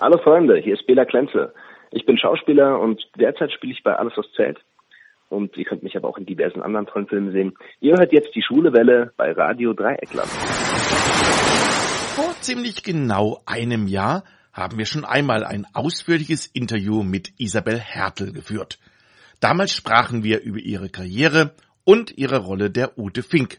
Hallo Freunde, hier ist Bela Klenze. Ich bin Schauspieler und derzeit spiele ich bei Alles was zählt. Und ihr könnt mich aber auch in diversen anderen tollen Filmen sehen. Ihr hört jetzt die Schwule Welle bei Radio Dreieckland. Vor ziemlich genau einem Jahr haben wir schon einmal ein ausführliches Interview mit Isabel Hertel geführt. Damals sprachen wir über ihre Karriere und ihre Rolle der Ute Fink.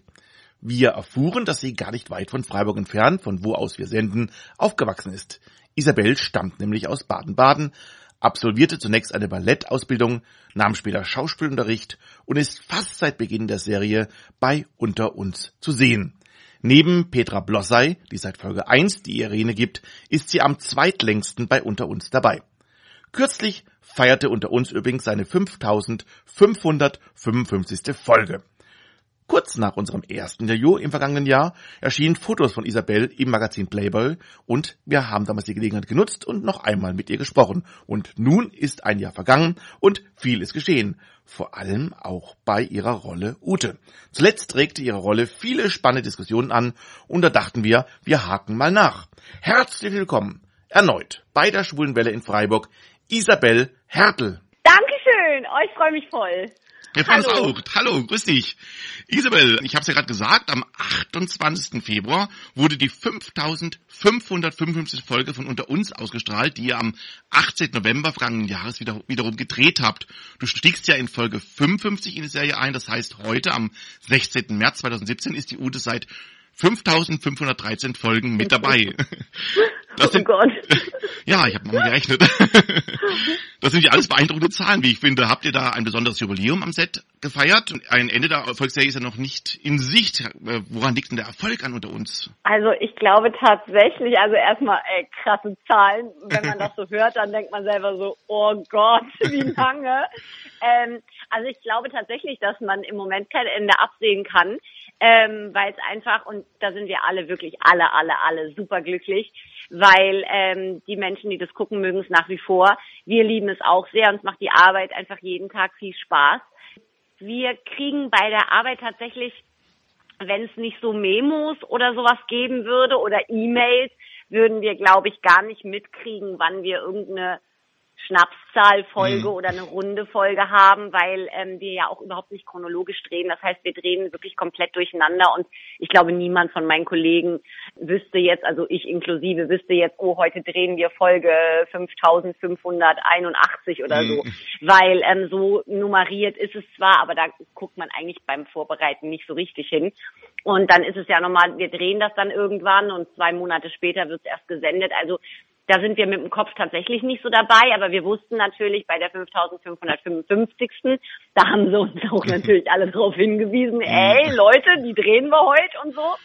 Wir erfuhren, dass sie gar nicht weit von Freiburg entfernt, von wo aus wir senden, aufgewachsen ist. Isabel stammt nämlich aus Baden-Baden, absolvierte zunächst eine Ballettausbildung, nahm später Schauspielunterricht und ist fast seit Beginn der Serie bei Unter uns zu sehen. Neben Petra Blossay, die seit Folge 1 die Irene gibt, ist sie am zweitlängsten bei Unter uns dabei. Kürzlich feierte Unter uns übrigens seine 5555. Folge. Kurz nach unserem ersten Interview im vergangenen Jahr erschienen Fotos von Isabel im Magazin Playboy und wir haben damals die Gelegenheit genutzt und noch einmal mit ihr gesprochen. Und nun ist ein Jahr vergangen und viel ist geschehen. Vor allem auch bei ihrer Rolle Ute. Zuletzt trägte ihre Rolle viele spannende Diskussionen an und da dachten wir, wir haken mal nach. Herzlich willkommen erneut bei der Schwulenwelle in Freiburg, Isabel Hertel. Dankeschön, ich freue mich voll. Wir freuen uns auch. Hallo, grüß dich. Isabel, ich habe es ja gerade gesagt, am 28. Februar wurde die 5555. Folge von Unter uns ausgestrahlt, die ihr am 18. November vergangenen Jahres wieder, wiederum gedreht habt. Du stiegst ja in Folge 55 in die Serie ein, das heißt heute am 16. März 2017 ist die Ute seit 5513 Folgen mit dabei. Das oh sind, oh Gott. Ja, ich habe mal gerechnet. Das sind ja alles beeindruckende Zahlen, wie ich finde. Habt ihr da ein besonderes Jubiläum am Set gefeiert? Ein Ende der Erfolgsserie ist ja noch nicht in Sicht. Äh, woran liegt denn der Erfolg an unter uns? Also ich glaube tatsächlich, also erstmal ey, krasse Zahlen. Wenn man das so hört, dann denkt man selber so, oh Gott, wie lange. ähm, also ich glaube tatsächlich, dass man im Moment kein Ende absehen kann ähm, weil es einfach, und da sind wir alle wirklich alle, alle, alle super glücklich, weil ähm, die Menschen, die das gucken, mögen es nach wie vor. Wir lieben es auch sehr, uns macht die Arbeit einfach jeden Tag viel Spaß. Wir kriegen bei der Arbeit tatsächlich, wenn es nicht so Memos oder sowas geben würde oder E-Mails, würden wir, glaube ich, gar nicht mitkriegen, wann wir irgendeine Schnapszahlfolge mhm. oder eine runde Folge haben, weil ähm, wir ja auch überhaupt nicht chronologisch drehen. Das heißt, wir drehen wirklich komplett durcheinander und ich glaube, niemand von meinen Kollegen wüsste jetzt, also ich inklusive, wüsste jetzt, oh, heute drehen wir Folge 5581 oder so, mhm. weil ähm, so nummeriert ist es zwar, aber da guckt man eigentlich beim Vorbereiten nicht so richtig hin. Und dann ist es ja nochmal, wir drehen das dann irgendwann und zwei Monate später wird es erst gesendet. Also da sind wir mit dem Kopf tatsächlich nicht so dabei, aber wir wussten natürlich bei der 5555. Da haben sie uns auch natürlich alle darauf hingewiesen, mhm. ey Leute, die drehen wir heute und so.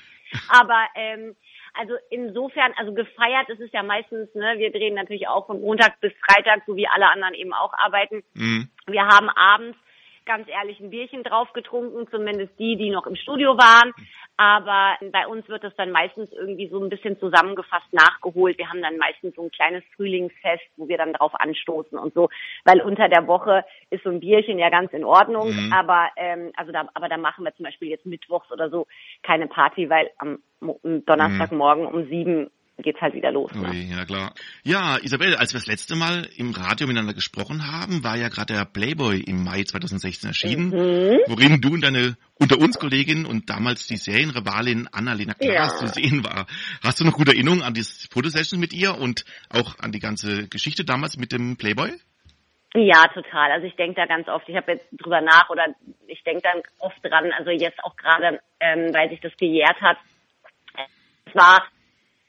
Aber ähm, also insofern, also gefeiert ist es ja meistens, ne, wir drehen natürlich auch von Montag bis Freitag, so wie alle anderen eben auch arbeiten. Mhm. Wir haben abends ganz ehrlich ein Bierchen drauf getrunken, zumindest die, die noch im Studio waren. Aber bei uns wird das dann meistens irgendwie so ein bisschen zusammengefasst nachgeholt. Wir haben dann meistens so ein kleines Frühlingsfest, wo wir dann drauf anstoßen und so. Weil unter der Woche ist so ein Bierchen ja ganz in Ordnung. Mhm. Aber ähm, also da, aber da machen wir zum Beispiel jetzt mittwochs oder so keine Party, weil am Donnerstagmorgen mhm. um sieben geht's halt wieder los. Ne? Ja klar. Ja, Isabel, als wir das letzte Mal im Radio miteinander gesprochen haben, war ja gerade der Playboy im Mai 2016 erschienen, mhm. worin du und deine unter uns Kollegin und damals die Serienrivalin Annalena Klaas ja. zu sehen war. Hast du noch gute Erinnerungen an die Fotosession mit ihr und auch an die ganze Geschichte damals mit dem Playboy? Ja, total. Also ich denke da ganz oft, ich habe jetzt drüber nach oder ich denke dann oft dran, also jetzt auch gerade, ähm, weil sich das gejährt hat. Es war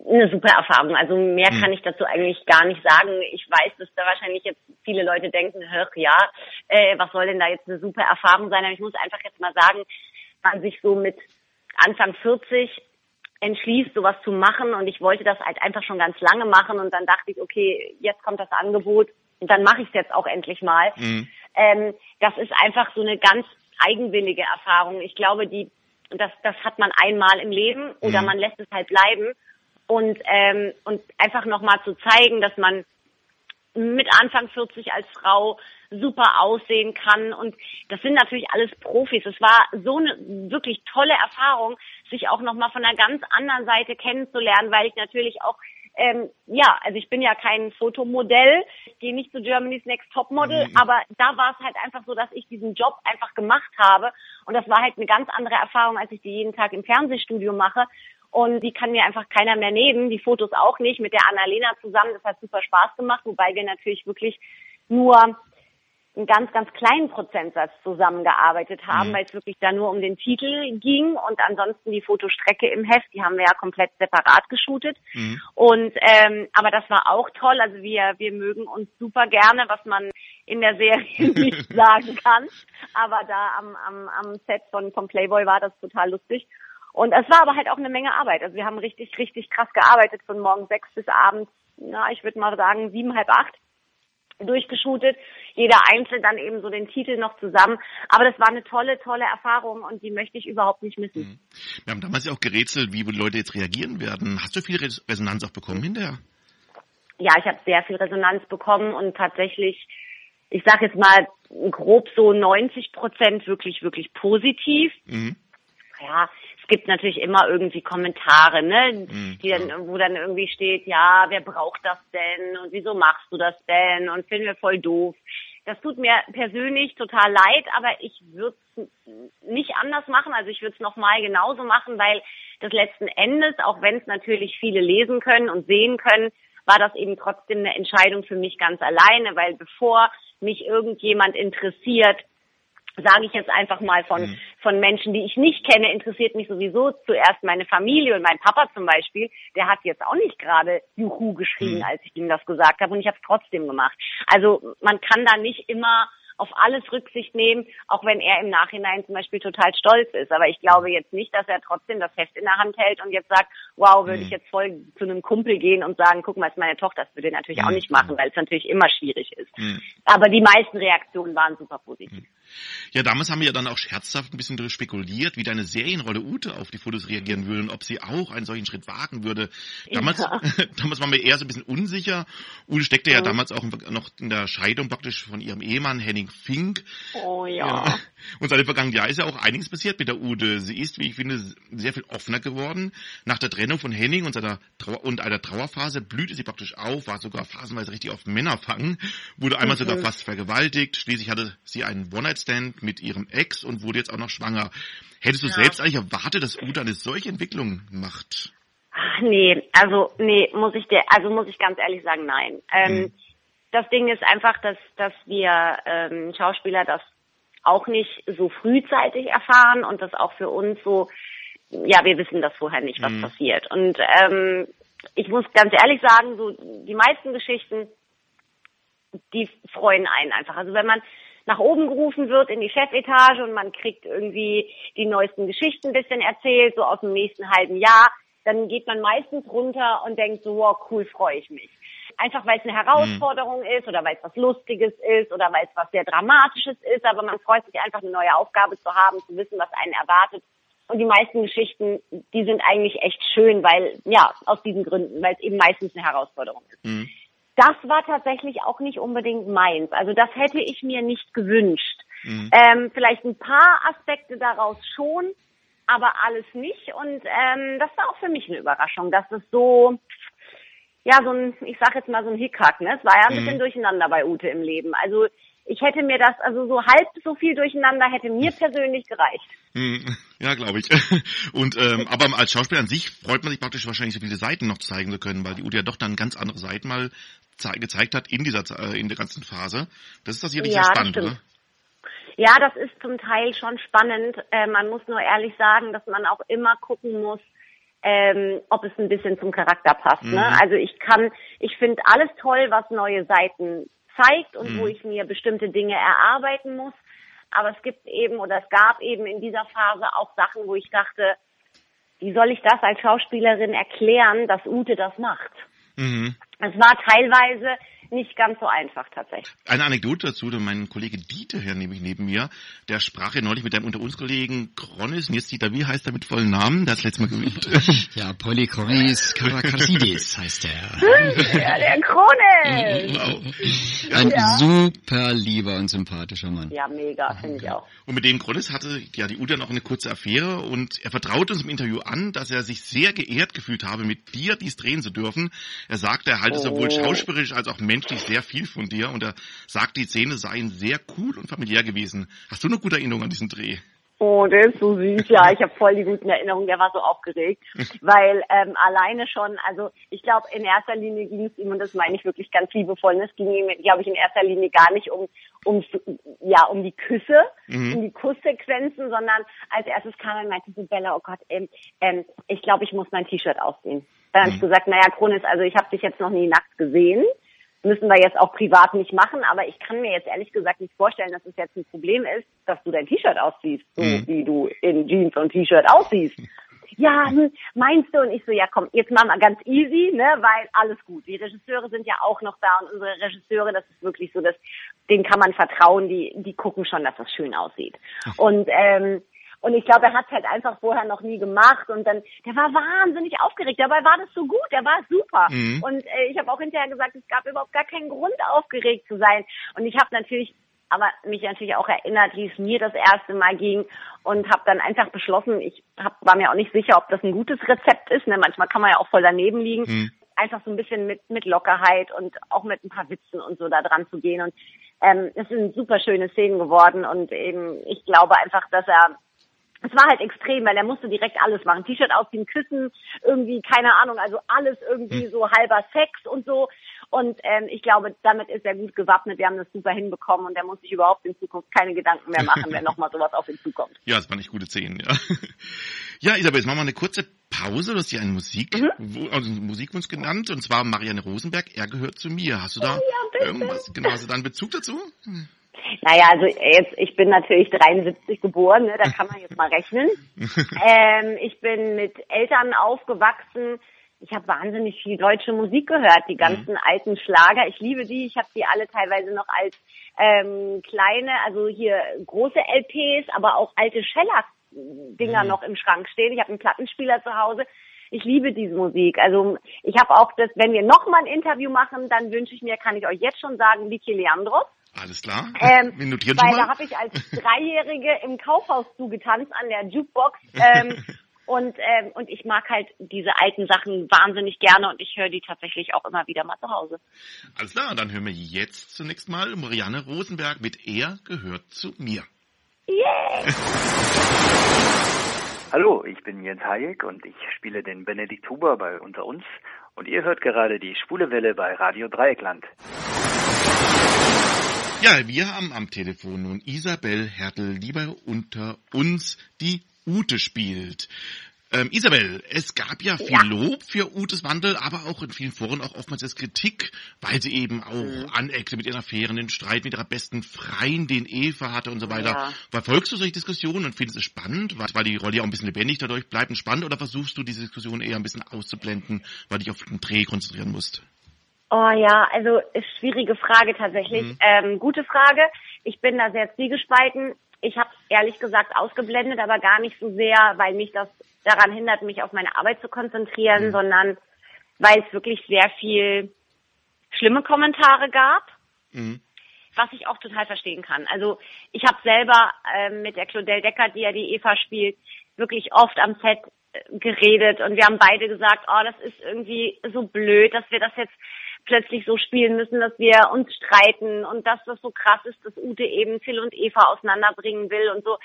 eine super Erfahrung. Also mehr kann hm. ich dazu eigentlich gar nicht sagen. Ich weiß, dass da wahrscheinlich jetzt viele Leute denken, hör, ja, äh, was soll denn da jetzt eine super Erfahrung sein? Aber ich muss einfach jetzt mal sagen, man sich so mit Anfang 40 entschließt, sowas zu machen und ich wollte das halt einfach schon ganz lange machen und dann dachte ich, okay, jetzt kommt das Angebot und dann mache ich es jetzt auch endlich mal. Mhm. Ähm, das ist einfach so eine ganz eigenwillige Erfahrung. Ich glaube, die das, das hat man einmal im Leben oder mhm. man lässt es halt bleiben und, ähm, und einfach nochmal zu zeigen, dass man mit Anfang 40 als Frau super aussehen kann. Und das sind natürlich alles Profis. Es war so eine wirklich tolle Erfahrung, sich auch nochmal von einer ganz anderen Seite kennenzulernen, weil ich natürlich auch ähm, ja, also ich bin ja kein Fotomodell, ich gehe nicht zu Germany's Next Topmodel, mhm. aber da war es halt einfach so, dass ich diesen Job einfach gemacht habe und das war halt eine ganz andere Erfahrung, als ich die jeden Tag im Fernsehstudio mache und die kann mir einfach keiner mehr nehmen, die Fotos auch nicht, mit der Annalena zusammen, das hat super Spaß gemacht, wobei wir natürlich wirklich nur einen ganz, ganz kleinen Prozentsatz zusammengearbeitet haben, mhm. weil es wirklich da nur um den Titel ging und ansonsten die Fotostrecke im Heft, die haben wir ja komplett separat geshootet. Mhm. Und ähm, aber das war auch toll. Also wir, wir mögen uns super gerne, was man in der Serie nicht sagen kann. Aber da am, am, am Set von, von Playboy war das total lustig. Und es war aber halt auch eine Menge Arbeit. Also wir haben richtig, richtig krass gearbeitet von morgen sechs bis abends, na, ich würde mal sagen, sieben, halb acht durchgeshootet, jeder einzeln dann eben so den Titel noch zusammen. Aber das war eine tolle, tolle Erfahrung und die möchte ich überhaupt nicht missen. Mhm. Wir haben damals ja auch gerätselt, wie Leute jetzt reagieren werden. Hast du viel Resonanz auch bekommen hinterher? Ja, ich habe sehr viel Resonanz bekommen und tatsächlich, ich sage jetzt mal grob so 90 Prozent wirklich, wirklich positiv. Mhm. Ja, gibt natürlich immer irgendwie Kommentare, ne, mhm. die dann, wo dann irgendwie steht, ja, wer braucht das denn und wieso machst du das denn und finden wir voll doof. Das tut mir persönlich total leid, aber ich würde es nicht anders machen. Also ich würde es nochmal genauso machen, weil das letzten Endes, auch wenn es natürlich viele lesen können und sehen können, war das eben trotzdem eine Entscheidung für mich ganz alleine, weil bevor mich irgendjemand interessiert, sage ich jetzt einfach mal von, mhm. von Menschen, die ich nicht kenne, interessiert mich sowieso zuerst meine Familie und mein Papa zum Beispiel, der hat jetzt auch nicht gerade Juhu geschrien, mhm. als ich ihm das gesagt habe und ich habe es trotzdem gemacht. Also man kann da nicht immer auf alles Rücksicht nehmen, auch wenn er im Nachhinein zum Beispiel total stolz ist. Aber ich glaube jetzt nicht, dass er trotzdem das Heft in der Hand hält und jetzt sagt, wow, würde mhm. ich jetzt voll zu einem Kumpel gehen und sagen, guck mal, ist meine Tochter. Das würde er natürlich mhm. auch nicht machen, weil es natürlich immer schwierig ist. Mhm. Aber die meisten Reaktionen waren super positiv. Mhm. Ja, damals haben wir ja dann auch scherzhaft ein bisschen darüber spekuliert, wie deine Serienrolle Ute auf die Fotos reagieren würde und ob sie auch einen solchen Schritt wagen würde. Damals, ja. damals waren wir eher so ein bisschen unsicher. Ute steckte ja, ja damals auch noch in der Scheidung praktisch von ihrem Ehemann Henning Fink. Oh ja. ja. Und seit dem vergangenen Jahr ist ja auch einiges passiert mit der Ute. Sie ist, wie ich finde, sehr viel offener geworden. Nach der Trennung von Henning und, seiner Trauer und einer Trauerphase blühte sie praktisch auf, war sogar phasenweise richtig auf Männerfang, wurde einmal mhm. sogar fast vergewaltigt. Schließlich hatte sie einen One-Night-Stand mit ihrem Ex und wurde jetzt auch noch schwanger. Hättest du ja. selbst eigentlich erwartet, dass Ute eine solche Entwicklung macht? Ach, nee, also nee, muss ich dir, also muss ich ganz ehrlich sagen, nein. Ähm, hm. Das Ding ist einfach, dass dass wir ähm, Schauspieler das auch nicht so frühzeitig erfahren und das auch für uns so, ja, wir wissen das vorher nicht, was hm. passiert. Und ähm, ich muss ganz ehrlich sagen, so die meisten Geschichten, die freuen einen einfach. Also wenn man nach oben gerufen wird in die Chefetage und man kriegt irgendwie die neuesten Geschichten ein bisschen erzählt, so aus dem nächsten halben Jahr, dann geht man meistens runter und denkt so, wow, cool, freue ich mich. Einfach weil es eine Herausforderung mhm. ist oder weil es was Lustiges ist oder weil es was sehr Dramatisches ist, aber man freut sich einfach eine neue Aufgabe zu haben, zu wissen, was einen erwartet. Und die meisten Geschichten, die sind eigentlich echt schön, weil, ja, aus diesen Gründen, weil es eben meistens eine Herausforderung ist. Mhm. Das war tatsächlich auch nicht unbedingt meins. Also das hätte ich mir nicht gewünscht. Mhm. Ähm, vielleicht ein paar Aspekte daraus schon, aber alles nicht. Und ähm, das war auch für mich eine Überraschung, dass es so, ja, so ein, ich sag jetzt mal so ein Hickhack, ne? Es war ja ein mhm. bisschen durcheinander bei Ute im Leben. Also ich hätte mir das, also so halb so viel durcheinander hätte mir persönlich gereicht. Hm, ja, glaube ich. Und ähm, aber als Schauspieler an sich freut man sich praktisch wahrscheinlich so viele Seiten noch zeigen zu können, weil die Ute ja doch dann ganz andere Seiten mal gezeigt hat in dieser äh, in der ganzen Phase. Das ist das hier ja, sehr spannend, oder? Ja, das ist zum Teil schon spannend. Äh, man muss nur ehrlich sagen, dass man auch immer gucken muss, ähm, ob es ein bisschen zum Charakter passt. Ne? Mhm. Ne? Also ich kann, ich finde alles toll, was neue Seiten zeigt und mhm. wo ich mir bestimmte Dinge erarbeiten muss. Aber es gibt eben oder es gab eben in dieser Phase auch Sachen, wo ich dachte, wie soll ich das als Schauspielerin erklären, dass Ute das macht? Mhm. Es war teilweise nicht ganz so einfach tatsächlich. Eine Anekdote dazu, mein Kollege Dieter hier nämlich neben mir, der sprach ja neulich mit einem unter uns Kollegen Kronis, und jetzt Dieter, wie heißt er mit vollen Namen? Der hat letztes Mal geübt. ja, Polychronis Karakasides heißt er. ja, der Kronis! Wow. Ein ja. super lieber und sympathischer Mann. Ja, mega, finde ich auch. Und mit dem Kronis hatte ja die Uta noch eine kurze Affäre und er vertraut uns im Interview an, dass er sich sehr geehrt gefühlt habe, mit dir dies drehen zu dürfen. Er sagte, er halte oh. sowohl schauspielerisch als auch menschlich sehr viel von dir und er sagt, die Szene seien sehr cool und familiär gewesen. Hast du eine gute Erinnerung an diesen Dreh? Oh, der ist so süß. Ja, ich habe voll die guten Erinnerungen. Der war so aufgeregt, weil ähm, alleine schon, also ich glaube, in erster Linie ging es ihm, und das meine ich wirklich ganz liebevoll, und es ging ihm, glaube ich, in erster Linie gar nicht um, um, ja, um die Küsse, mhm. um die Kusssequenzen, sondern als erstes kam er und meinte so, Bella, oh Gott, ähm, ähm, ich glaube, ich muss mein T-Shirt ausziehen. Dann habe ich mhm. gesagt, naja, Kronis, also ich habe dich jetzt noch nie nackt gesehen müssen wir jetzt auch privat nicht machen, aber ich kann mir jetzt ehrlich gesagt nicht vorstellen, dass es jetzt ein Problem ist, dass du dein T-Shirt ausziehst, so mhm. wie du in Jeans und T-Shirt aussiehst. Ja, hm, meinst du? Und ich so, ja komm, jetzt machen wir ganz easy, ne, weil alles gut. Die Regisseure sind ja auch noch da und unsere Regisseure, das ist wirklich so, dass denen kann man vertrauen, die, die gucken schon, dass das schön aussieht. Und ähm, und ich glaube, er hat es halt einfach vorher noch nie gemacht und dann, der war wahnsinnig aufgeregt. Dabei war das so gut, der war super. Mhm. Und äh, ich habe auch hinterher gesagt, es gab überhaupt gar keinen Grund, aufgeregt zu sein. Und ich habe natürlich aber mich natürlich auch erinnert, wie es mir das erste Mal ging und habe dann einfach beschlossen, ich hab, war mir auch nicht sicher, ob das ein gutes Rezept ist. Ne? Manchmal kann man ja auch voll daneben liegen. Mhm. Einfach so ein bisschen mit, mit Lockerheit und auch mit ein paar Witzen und so da dran zu gehen. Und ähm, es sind super schöne Szenen geworden und eben ich glaube einfach, dass er es war halt extrem, weil er musste direkt alles machen. T-Shirt ausziehen, küssen, irgendwie, keine Ahnung, also alles irgendwie hm. so halber Sex und so. Und ähm, ich glaube, damit ist er gut gewappnet. Wir haben das super hinbekommen und er muss sich überhaupt in Zukunft keine Gedanken mehr machen, wenn nochmal sowas auf ihn zukommt. Ja, das waren nicht gute Szenen, ja. Ja, Isabel, jetzt machen wir eine kurze Pause. Du hast hier einen Musik, mhm. also einen Musikwunsch genannt, und zwar Marianne Rosenberg, er gehört zu mir. Hast du da oh, ja, irgendwas, genau, hast du da einen Bezug dazu? Hm. Naja, also jetzt, ich bin natürlich 73 geboren, ne, da kann man jetzt mal rechnen. ähm, ich bin mit Eltern aufgewachsen. Ich habe wahnsinnig viel deutsche Musik gehört, die ganzen mhm. alten Schlager. Ich liebe die. Ich habe die alle teilweise noch als ähm, kleine, also hier große LPs, aber auch alte Scheller-Dinger mhm. noch im Schrank stehen. Ich habe einen Plattenspieler zu Hause. Ich liebe diese Musik. Also ich habe auch das, wenn wir noch mal ein Interview machen, dann wünsche ich mir, kann ich euch jetzt schon sagen, Vicky Leandros. Alles klar. Ähm, Wir notieren weil schon mal. da habe ich als Dreijährige im Kaufhaus zugetanzt an der Jukebox. Ähm, und, ähm, und ich mag halt diese alten Sachen wahnsinnig gerne und ich höre die tatsächlich auch immer wieder mal zu Hause. Alles klar, dann hören wir jetzt zunächst mal Marianne Rosenberg mit Er gehört zu mir. Yeah! Hallo, ich bin Jens Hayek und ich spiele den Benedikt Huber bei Unter uns und ihr hört gerade die Schwule Welle bei Radio Dreieckland. Ja, wir haben am Telefon nun Isabel Hertel, die bei unter uns die Ute spielt. Ähm, Isabel, es gab ja viel ja. Lob für Utes Wandel, aber auch in vielen Foren auch oftmals als Kritik, weil sie eben auch mhm. aneckte mit ihren Affären, den Streit mit ihrer besten Freundin Eva hatte und so weiter. Ja. Verfolgst du solche Diskussionen und findest es spannend, weil die Rolle ja auch ein bisschen lebendig dadurch bleibt und spannend, oder versuchst du diese Diskussion eher ein bisschen auszublenden, weil du dich auf den Dreh konzentrieren musst? Oh ja, also ist schwierige Frage tatsächlich. Mhm. Ähm, gute Frage. Ich bin da sehr zwiegespalten. Ich habe ehrlich gesagt ausgeblendet, aber gar nicht so sehr, weil mich das daran hindert, mich auf meine Arbeit zu konzentrieren, mhm. sondern weil es wirklich sehr viel schlimme Kommentare gab, mhm. was ich auch total verstehen kann. Also ich habe selber äh, mit der Claudel Decker, die ja die Eva spielt, wirklich oft am Set äh, geredet und wir haben beide gesagt, oh, das ist irgendwie so blöd, dass wir das jetzt plötzlich so spielen müssen, dass wir uns streiten und dass das so krass ist, dass Ute eben Phil und Eva auseinanderbringen will und so.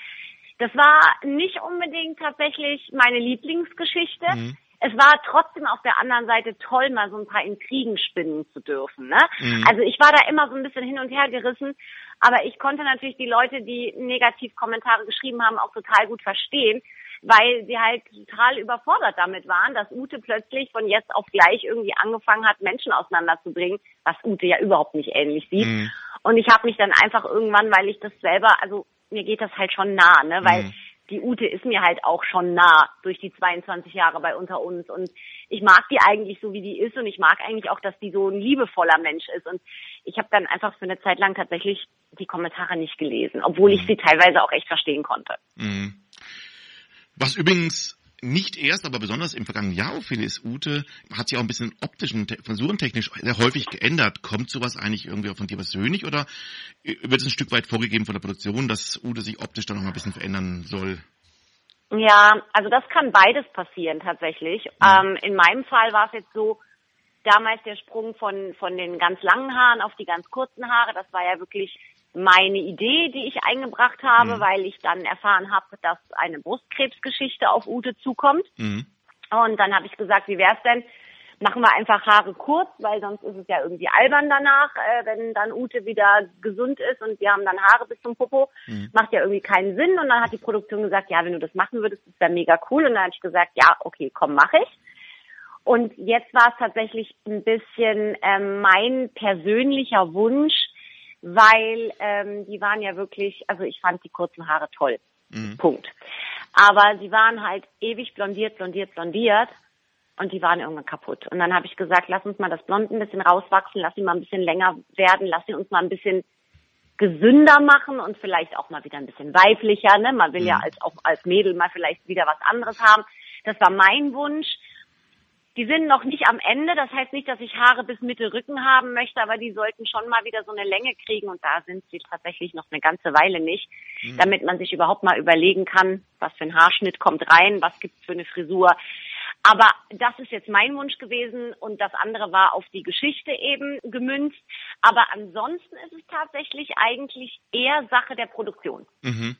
Das war nicht unbedingt tatsächlich meine Lieblingsgeschichte. Mhm. Es war trotzdem auf der anderen Seite toll, mal so ein paar Intrigen spinnen zu dürfen. Ne? Mhm. Also ich war da immer so ein bisschen hin und her gerissen, aber ich konnte natürlich die Leute, die Negativkommentare geschrieben haben, auch total gut verstehen weil sie halt total überfordert damit waren, dass Ute plötzlich von jetzt auf gleich irgendwie angefangen hat, Menschen auseinanderzubringen, was Ute ja überhaupt nicht ähnlich sieht. Mhm. Und ich habe mich dann einfach irgendwann, weil ich das selber, also mir geht das halt schon nah, ne, weil mhm. die Ute ist mir halt auch schon nah durch die 22 Jahre bei unter uns und ich mag die eigentlich so, wie die ist und ich mag eigentlich auch, dass die so ein liebevoller Mensch ist und ich habe dann einfach für eine Zeit lang tatsächlich die Kommentare nicht gelesen, obwohl ich mhm. sie teilweise auch echt verstehen konnte. Mhm. Was übrigens nicht erst, aber besonders im vergangenen Jahr auffiel, ist Ute, hat sich auch ein bisschen optisch und frisurentechnisch sehr häufig geändert. Kommt sowas eigentlich irgendwie von dir persönlich oder wird es ein Stück weit vorgegeben von der Produktion, dass Ute sich optisch dann noch mal ein bisschen verändern soll? Ja, also das kann beides passieren tatsächlich. Ja. Ähm, in meinem Fall war es jetzt so, damals der Sprung von, von den ganz langen Haaren auf die ganz kurzen Haare, das war ja wirklich meine Idee, die ich eingebracht habe, mhm. weil ich dann erfahren habe, dass eine Brustkrebsgeschichte auf Ute zukommt. Mhm. Und dann habe ich gesagt, wie wär's denn? Machen wir einfach Haare kurz, weil sonst ist es ja irgendwie albern danach, äh, wenn dann Ute wieder gesund ist und wir haben dann Haare bis zum Popo. Mhm. Macht ja irgendwie keinen Sinn. Und dann hat die Produktion gesagt, ja, wenn du das machen würdest, ist ja mega cool. Und dann habe ich gesagt, ja, okay, komm, mach ich. Und jetzt war es tatsächlich ein bisschen ähm, mein persönlicher Wunsch, weil ähm, die waren ja wirklich, also ich fand die kurzen Haare toll. Mhm. Punkt. Aber sie waren halt ewig blondiert, blondiert, blondiert und die waren irgendwann kaputt. Und dann habe ich gesagt, lass uns mal das Blond ein bisschen rauswachsen, lass sie mal ein bisschen länger werden, lass sie uns mal ein bisschen gesünder machen und vielleicht auch mal wieder ein bisschen weiblicher. Ne? Man will mhm. ja als auch als Mädel mal vielleicht wieder was anderes haben. Das war mein Wunsch. Die sind noch nicht am Ende. Das heißt nicht, dass ich Haare bis Mitte Rücken haben möchte, aber die sollten schon mal wieder so eine Länge kriegen. Und da sind sie tatsächlich noch eine ganze Weile nicht, mhm. damit man sich überhaupt mal überlegen kann, was für ein Haarschnitt kommt rein, was gibt's für eine Frisur. Aber das ist jetzt mein Wunsch gewesen und das andere war auf die Geschichte eben gemünzt. Aber ansonsten ist es tatsächlich eigentlich eher Sache der Produktion. Mhm.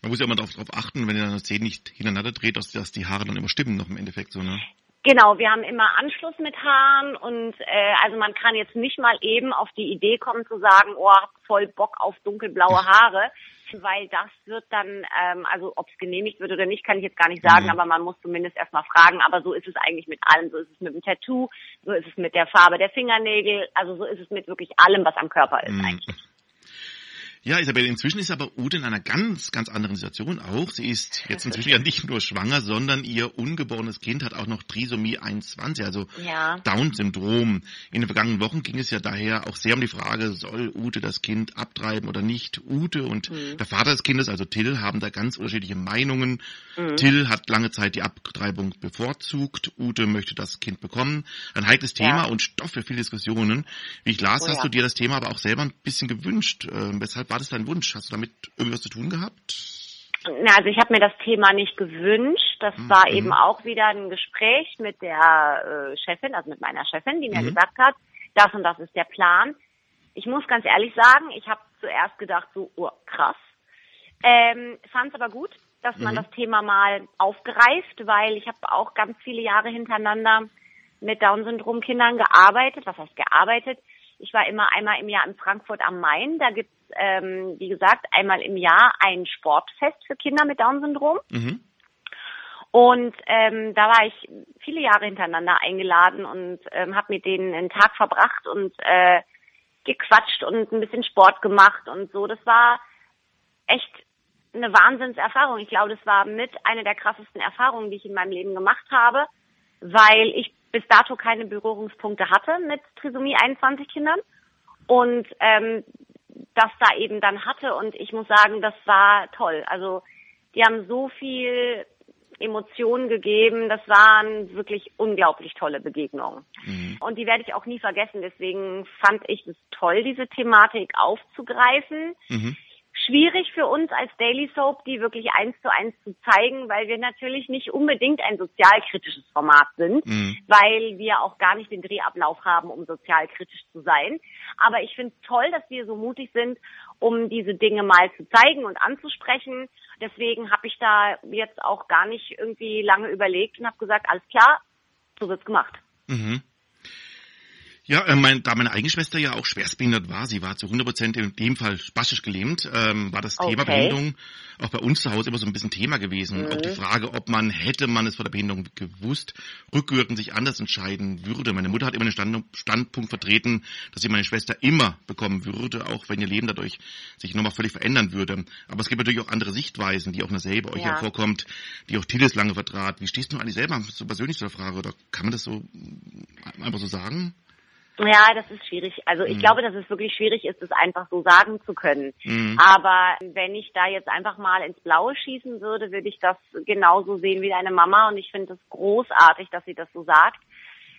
Man muss ja immer darauf achten, wenn ihr eine Szene nicht hintereinander dreht, dass, dass die Haare dann immer stimmen noch im Endeffekt so, ne? Genau, wir haben immer Anschluss mit Haaren und äh, also man kann jetzt nicht mal eben auf die Idee kommen zu sagen, oh, voll Bock auf dunkelblaue Haare, weil das wird dann, ähm, also ob es genehmigt wird oder nicht, kann ich jetzt gar nicht sagen, mhm. aber man muss zumindest erstmal fragen. Aber so ist es eigentlich mit allem. So ist es mit dem Tattoo, so ist es mit der Farbe der Fingernägel, also so ist es mit wirklich allem, was am Körper ist mhm. eigentlich. Ja, Isabel, inzwischen ist aber Ute in einer ganz, ganz anderen Situation auch. Sie ist jetzt inzwischen ja nicht nur schwanger, sondern ihr ungeborenes Kind hat auch noch Trisomie 21, also ja. Down-Syndrom. In den vergangenen Wochen ging es ja daher auch sehr um die Frage, soll Ute das Kind abtreiben oder nicht? Ute und mhm. der Vater des Kindes, also Till, haben da ganz unterschiedliche Meinungen. Mhm. Till hat lange Zeit die Abtreibung bevorzugt. Ute möchte das Kind bekommen. Ein heikles Thema ja. und Stoff für viele Diskussionen. Wie ich las, oh, hast ja. du dir das Thema aber auch selber ein bisschen gewünscht. Äh, weshalb war das dein Wunsch? Hast du damit irgendwas zu tun gehabt? Na, also ich habe mir das Thema nicht gewünscht. Das mhm. war eben auch wieder ein Gespräch mit der äh, Chefin, also mit meiner Chefin, die mir mhm. gesagt hat, das und das ist der Plan. Ich muss ganz ehrlich sagen, ich habe zuerst gedacht, so oh, krass. Ähm, Fand es aber gut, dass man mhm. das Thema mal aufgreift, weil ich habe auch ganz viele Jahre hintereinander mit Down-Syndrom-Kindern gearbeitet. Was heißt gearbeitet? Ich war immer einmal im Jahr in Frankfurt am Main. Da gibt's ähm, wie gesagt, einmal im Jahr ein Sportfest für Kinder mit Down-Syndrom. Mhm. Und ähm, da war ich viele Jahre hintereinander eingeladen und ähm, habe mit denen einen Tag verbracht und äh, gequatscht und ein bisschen Sport gemacht und so. Das war echt eine Wahnsinnserfahrung. Ich glaube, das war mit einer der krassesten Erfahrungen, die ich in meinem Leben gemacht habe, weil ich bis dato keine Berührungspunkte hatte mit Trisomie 21 Kindern. Und ähm, das da eben dann hatte. Und ich muss sagen, das war toll. Also die haben so viel Emotionen gegeben. Das waren wirklich unglaublich tolle Begegnungen. Mhm. Und die werde ich auch nie vergessen. Deswegen fand ich es toll, diese Thematik aufzugreifen. Mhm schwierig für uns als Daily Soap, die wirklich eins zu eins zu zeigen, weil wir natürlich nicht unbedingt ein sozialkritisches Format sind, mhm. weil wir auch gar nicht den Drehablauf haben, um sozialkritisch zu sein. Aber ich finde es toll, dass wir so mutig sind, um diese Dinge mal zu zeigen und anzusprechen. Deswegen habe ich da jetzt auch gar nicht irgendwie lange überlegt und habe gesagt, alles klar, so wird's gemacht. Mhm. Ja, äh, mein, da meine eigene Schwester ja auch schwerstbehindert war, sie war zu 100 Prozent in dem Fall spastisch gelähmt, ähm, war das Okay. Thema Behinderung auch bei uns zu Hause immer so ein bisschen Thema gewesen. Mhm. Auch die Frage, ob man, hätte man es vor der Behinderung gewusst, rückwirkend sich anders entscheiden würde. Meine Mutter hat immer den Stand, Standpunkt vertreten, dass sie meine Schwester immer bekommen würde, auch wenn ihr Leben dadurch sich nochmal völlig verändern würde. Aber es gibt natürlich auch andere Sichtweisen, die auch dasselbe euch Ja. ja vorkommt, die auch Tilis lange vertrat. Wie stehst du eigentlich selber so persönlich zu der Frage? Oder kann man das so einfach so sagen? Ja, das ist schwierig. Also ich Mhm. glaube, dass es wirklich schwierig ist, es einfach so sagen zu können. Mhm. Aber wenn ich da jetzt einfach mal ins Blaue schießen würde, würde ich das genauso sehen wie deine Mama. Und ich finde es großartig, dass sie das so sagt,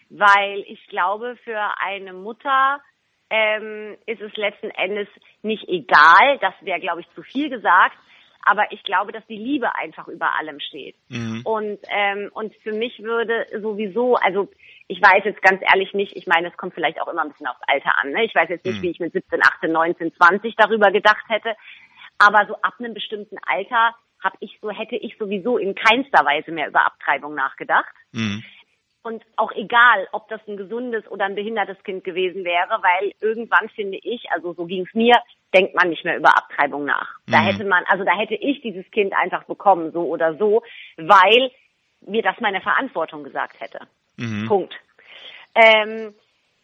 weil ich glaube, für eine Mutter ähm, ist es letzten Endes nicht egal. Das wäre, glaube ich, zu viel gesagt. Aber ich glaube, dass die Liebe einfach über allem steht. Mhm. Und, ähm, und für mich würde sowieso, also ich weiß jetzt ganz ehrlich nicht, ich meine, es kommt vielleicht auch immer ein bisschen aufs Alter an. Ne? Ich weiß jetzt nicht, Mhm. wie ich mit 17, 18, 19, 20 darüber gedacht hätte. Aber so ab einem bestimmten Alter hab ich so, hätte ich sowieso in keinster Weise mehr über Abtreibung nachgedacht. Mhm. Und auch egal, ob das ein gesundes oder ein behindertes Kind gewesen wäre, weil irgendwann finde ich, also so ging es mir, denkt man nicht mehr über Abtreibung nach. Da Mhm. hätte man, also da hätte ich dieses Kind einfach bekommen, so oder so, weil mir das meine Verantwortung gesagt hätte. Mhm. Punkt. Ähm,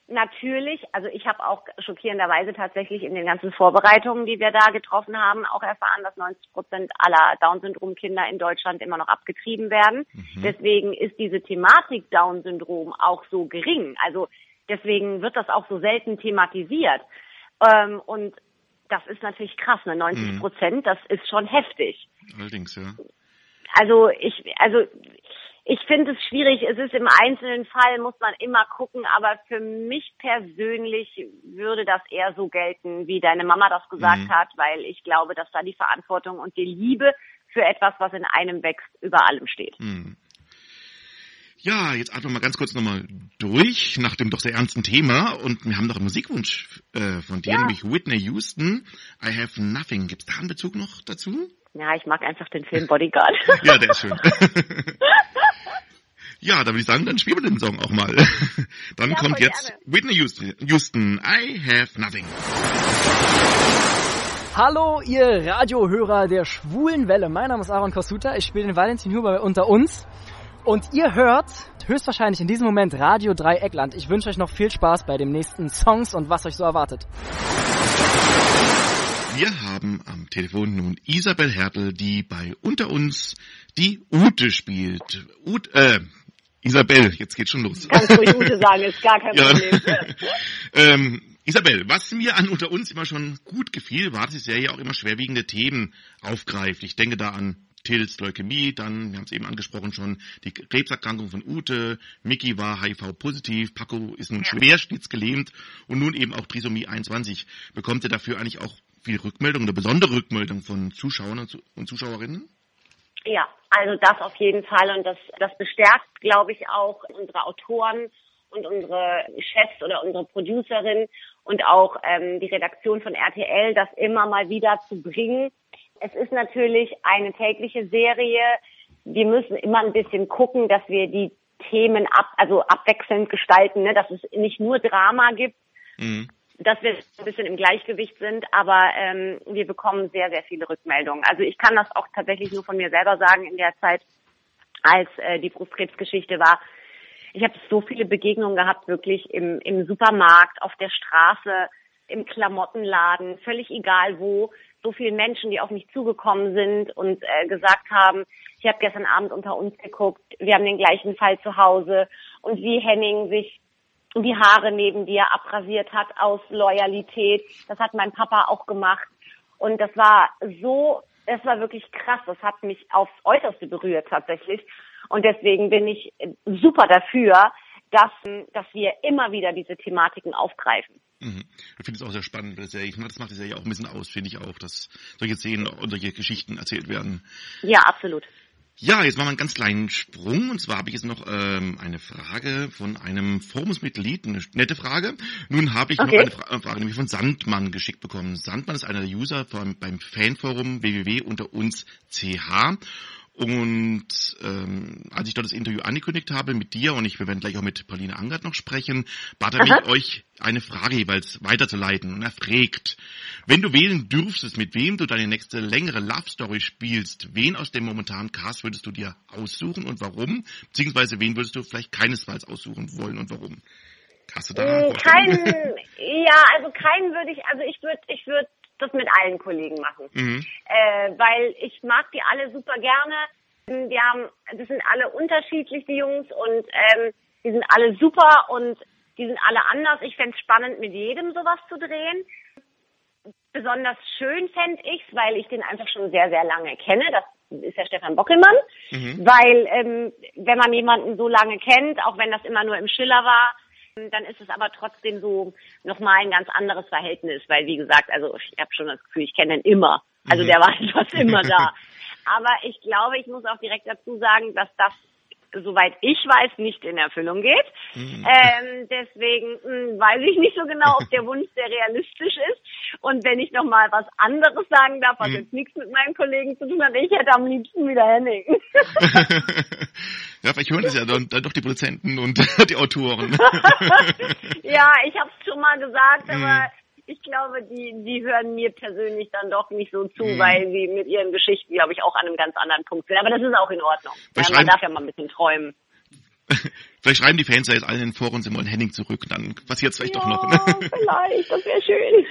natürlich, also ich habe auch schockierenderweise tatsächlich in den ganzen Vorbereitungen, die wir da getroffen haben, auch erfahren, dass 90 Prozent aller Down-Syndrom-Kinder in Deutschland immer noch abgetrieben werden. Deswegen ist diese Thematik Down-Syndrom auch so gering. Also deswegen wird das auch so selten thematisiert. Ähm, und das ist natürlich krass, ne? 90 Prozent, das ist schon heftig. Allerdings, ja. Also ich, also ich finde es schwierig. Es ist im einzelnen Fall muss man immer gucken, aber für mich persönlich würde das eher so gelten, wie deine Mama das gesagt Mhm. hat, weil ich glaube, dass da die Verantwortung und die Liebe für etwas, was in einem wächst, über allem steht. Hm. Ja, jetzt atmen wir mal ganz kurz nochmal durch nach dem doch sehr ernsten Thema und wir haben noch einen Musikwunsch äh, von dir, Ja. nämlich Whitney Houston, I Have Nothing. Gibt's da einen Bezug noch dazu? Ja, ich mag einfach den Film Bodyguard. Ja, der ist schön. ja, dann würde ich sagen, dann spielen wir den Song auch mal. Dann Ja, kommt jetzt gerne. Whitney Houston, Houston, I Have Nothing. Hallo, ihr Radiohörer der schwulen Welle. Mein Name ist Aaron Kosuta. Ich spiele den Valentin Huber bei unter uns. Und ihr hört höchstwahrscheinlich in diesem Moment Radio Dreieckland. Ich wünsche euch noch viel Spaß bei den nächsten Songs und was euch so erwartet. Wir haben am Telefon nun Isabel Hertel, die bei unter uns die Ute spielt. Ute, äh, Isabel, jetzt geht's schon los. Kannst ruhig Ute sagen, ist gar kein Ja. Problem. ähm, Isabel, was mir an unter uns immer schon gut gefiel, war, dass die Serie auch immer schwerwiegende Themen aufgreift. Ich denke da an Tills Leukämie, dann, wir haben es eben angesprochen schon, die Krebserkrankung von Ute, Mickey war HIV-positiv, Paco ist nun schwerstiedsgelähmt und nun eben auch Trisomie 21. Bekommt ihr dafür eigentlich auch viel Rückmeldung, eine besondere Rückmeldung von Zuschauern und Zu- und Zuschauerinnen? Ja, also das auf jeden Fall und das, das bestärkt, glaube ich, auch unsere Autoren und unsere Chefs oder unsere Producerin und auch ähm, die Redaktion von RTL, das immer mal wieder zu bringen. Es ist natürlich eine tägliche Serie. Wir müssen immer ein bisschen gucken, dass wir die Themen ab, also abwechselnd gestalten, ne? dass es nicht nur Drama gibt, Mhm. Dass wir ein bisschen im Gleichgewicht sind, aber ähm, wir bekommen sehr, sehr viele Rückmeldungen. Also ich kann das auch tatsächlich nur von mir selber sagen in der Zeit, als äh, die Brustkrebsgeschichte war. Ich habe so viele Begegnungen gehabt, wirklich im, im Supermarkt, auf der Straße, im Klamottenladen, völlig egal wo, so viele Menschen, die auf mich zugekommen sind und äh, gesagt haben, ich habe gestern Abend unter uns geguckt, wir haben den gleichen Fall zu Hause und wie Henning sich die Haare neben dir abrasiert hat aus Loyalität. Das hat mein Papa auch gemacht. Und das war so, das war wirklich krass. Das hat mich aufs Äußerste berührt tatsächlich. Und deswegen bin ich super dafür, dass, dass wir immer wieder diese Thematiken aufgreifen. Mhm. Ich finde es auch sehr spannend Serie. Ich meine, das macht die Serie auch ein bisschen aus, finde ich auch, dass solche Szenen und solche Geschichten erzählt werden. Ja, absolut. Ja, jetzt machen wir einen ganz kleinen Sprung. Und zwar habe ich jetzt noch ähm, eine Frage von einem Forumsmitglied, eine nette Frage. Nun habe ich Okay. noch eine Fra äh, Frage, nämlich von Sandmann geschickt bekommen. Sandmann ist einer der User vom, beim Fanforum www unter uns ch. Und ähm, als ich dort das Interview angekündigt habe mit dir und ich, wir werden gleich auch mit Pauline Angert noch sprechen, bat er mich, euch eine Frage jeweils weiterzuleiten. Und er fragt, wenn du wählen dürftest, mit wem du deine nächste längere Love Story spielst, wen aus dem momentanen Cast würdest du dir aussuchen und warum? Beziehungsweise wen würdest du vielleicht keinesfalls aussuchen wollen und warum? Hast du da Mm, Keinen, ja, also keinen würde ich, also ich würde, ich würde das mit allen Kollegen machen. Mhm. Äh, weil ich mag die alle super gerne. Wir haben, das sind alle unterschiedlich, die Jungs, und ähm, die sind alle super und die sind alle anders. Ich fände es spannend, mit jedem sowas zu drehen. Besonders schön fände ich's, weil ich den einfach schon sehr, sehr lange kenne. Das ist ja Stefan Bockelmann. Mhm. Weil ähm, wenn man jemanden so lange kennt, auch wenn das immer nur im Schiller war, dann ist es aber trotzdem so nochmal ein ganz anderes Verhältnis, weil wie gesagt, also ich habe schon das Gefühl, ich kenne ihn immer. Also Mhm. der war fast immer da. Aber ich glaube, ich muss auch direkt dazu sagen, dass das, soweit ich weiß, nicht in Erfüllung geht. Mhm. Ähm, deswegen mh, weiß ich nicht so genau, ob der Wunsch sehr realistisch ist. Und wenn ich nochmal was anderes sagen darf, was Mhm. jetzt nichts mit meinen Kollegen zu tun hat, ich hätte am liebsten wieder Henning. ja, vielleicht hören das ja dann, dann doch die Produzenten und die Autoren. ja, ich habe es schon mal gesagt, Mhm. aber ich glaube, die, die hören mir persönlich dann doch nicht so zu, Mhm. weil sie mit ihren Geschichten, glaube ich, auch an einem ganz anderen Punkt sind. Aber das ist auch in Ordnung. Ja, man darf ja mal ein bisschen träumen. vielleicht schreiben die Fans ja jetzt alle in den Foren, sie wollen Henning zurück, dann passiert es vielleicht doch noch. Ja, vielleicht, das wäre schön.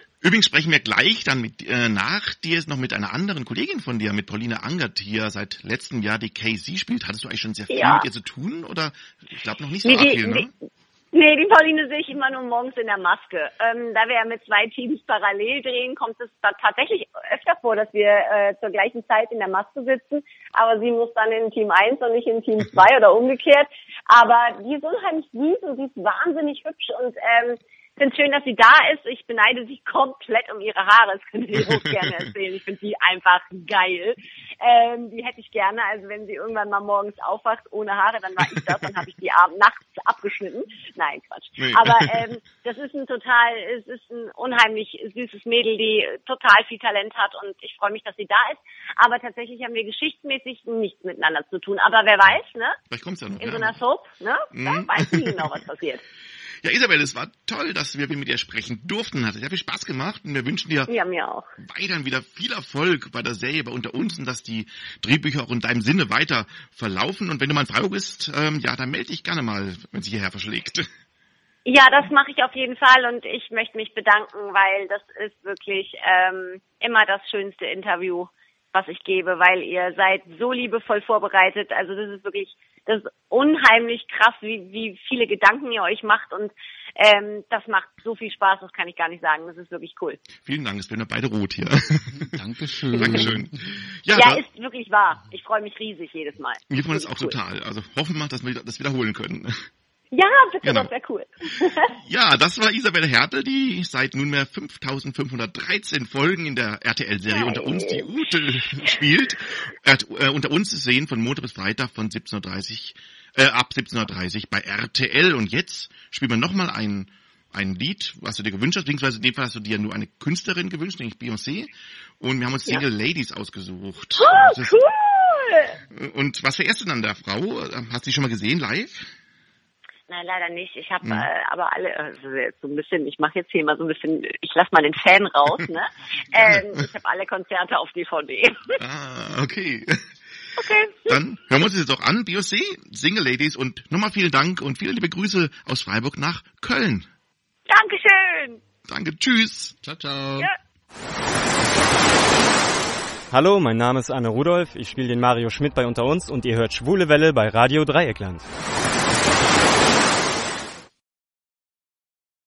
Übrigens sprechen wir gleich dann mit äh, nach dir ist noch mit einer anderen Kollegin von dir, mit Pauline Angert, die ja seit letztem Jahr die KC spielt. Hattest du eigentlich schon sehr viel Ja. mit ihr zu tun oder ich glaube noch nicht so Nee, die, viel, ne? die, nee, die Pauline sehe ich immer nur morgens in der Maske. Ähm, da wir ja mit zwei Teams parallel drehen, kommt es tatsächlich öfter vor, dass wir äh, zur gleichen Zeit in der Maske sitzen, aber sie muss dann in Team 1 und nicht in Team 2 oder umgekehrt. Aber die ist unheimlich süß und sie ist wahnsinnig hübsch und ähm, ich finde schön, dass sie da ist. Ich beneide sie komplett um ihre Haare. Das könnte ich auch gerne erzählen. Ich finde die einfach geil. Ähm, die hätte ich gerne. Also wenn sie irgendwann mal morgens aufwacht ohne Haare, dann war ich das. Dann habe ich die abend nachts abgeschnitten. Nein, Quatsch. Nee. Aber ähm, das ist ein total, es ist ein unheimlich süßes Mädel, die total viel Talent hat und ich freue mich, dass sie da ist. Aber tatsächlich haben wir geschichtsmäßig nichts miteinander zu tun. Aber wer weiß, ne? Vielleicht kommt's ja noch. In so einer Soap, ne? Da Mhm. weiß nie genau, was passiert. Ja, Isabel, es war toll, dass wir mit dir sprechen durften. Hat sehr viel Spaß gemacht und wir wünschen dir Ja, mir auch. weiterhin wieder viel Erfolg bei der Serie bei unter uns und dass die Drehbücher auch in deinem Sinne weiter verlaufen. Und wenn du mal in Freiburg bist, ähm, ja, dann melde dich gerne mal, wenn sie hierher verschlägt. Ja, das mache ich auf jeden Fall und ich möchte mich bedanken, weil das ist wirklich ähm, immer das schönste Interview, was ich gebe, weil ihr seid so liebevoll vorbereitet. Also das ist wirklich, das ist unheimlich krass, wie, wie viele Gedanken ihr euch macht und ähm, das macht so viel Spaß, das kann ich gar nicht sagen. Das ist wirklich cool. Vielen Dank, es werden wir beide rot hier. Dankeschön. Dankeschön. Ja, Ja, ist wirklich wahr. Ich freue mich riesig jedes Mal. wir freuen uns auch cool. total. Also hoffen wir, dass wir das wiederholen können. Ja, bitte, Genau. das wäre cool. Ja, das war Isabel Härte, die seit nunmehr 5513 Folgen in der RTL-Serie unter uns die Ute spielt. Äh, äh, unter uns sehen von Montag bis Freitag von 17.30 äh, ab 17.30 bei RTL. Und jetzt spielen wir nochmal ein, ein Lied, was du dir gewünscht hast, beziehungsweise in dem Fall hast du dir nur eine Künstlerin gewünscht, nämlich Beyoncé. Und wir haben uns Ja. Single Ladies ausgesucht. Oh, cool! Und was verehrt du dann der Frau? Hast du die schon mal gesehen live? Nein, leider nicht. Ich habe Hm. äh, aber alle, also so ein bisschen, ich mache jetzt hier mal so ein bisschen, ich lass mal den Fan raus, ne? ähm, ich habe alle Konzerte auf DVD. Ah, okay. okay. Dann hören wir uns das jetzt auch an. Beyoncé, Single Ladies und nochmal vielen Dank und viele liebe Grüße aus Freiburg nach Köln. Dankeschön. Danke, tschüss. Ciao, ciao. Ja. Hallo, mein Name ist Anne Rudolph, ich spiele den Mario Schmidt bei Unter uns und ihr hört Schwule Welle bei Radio Dreieckland.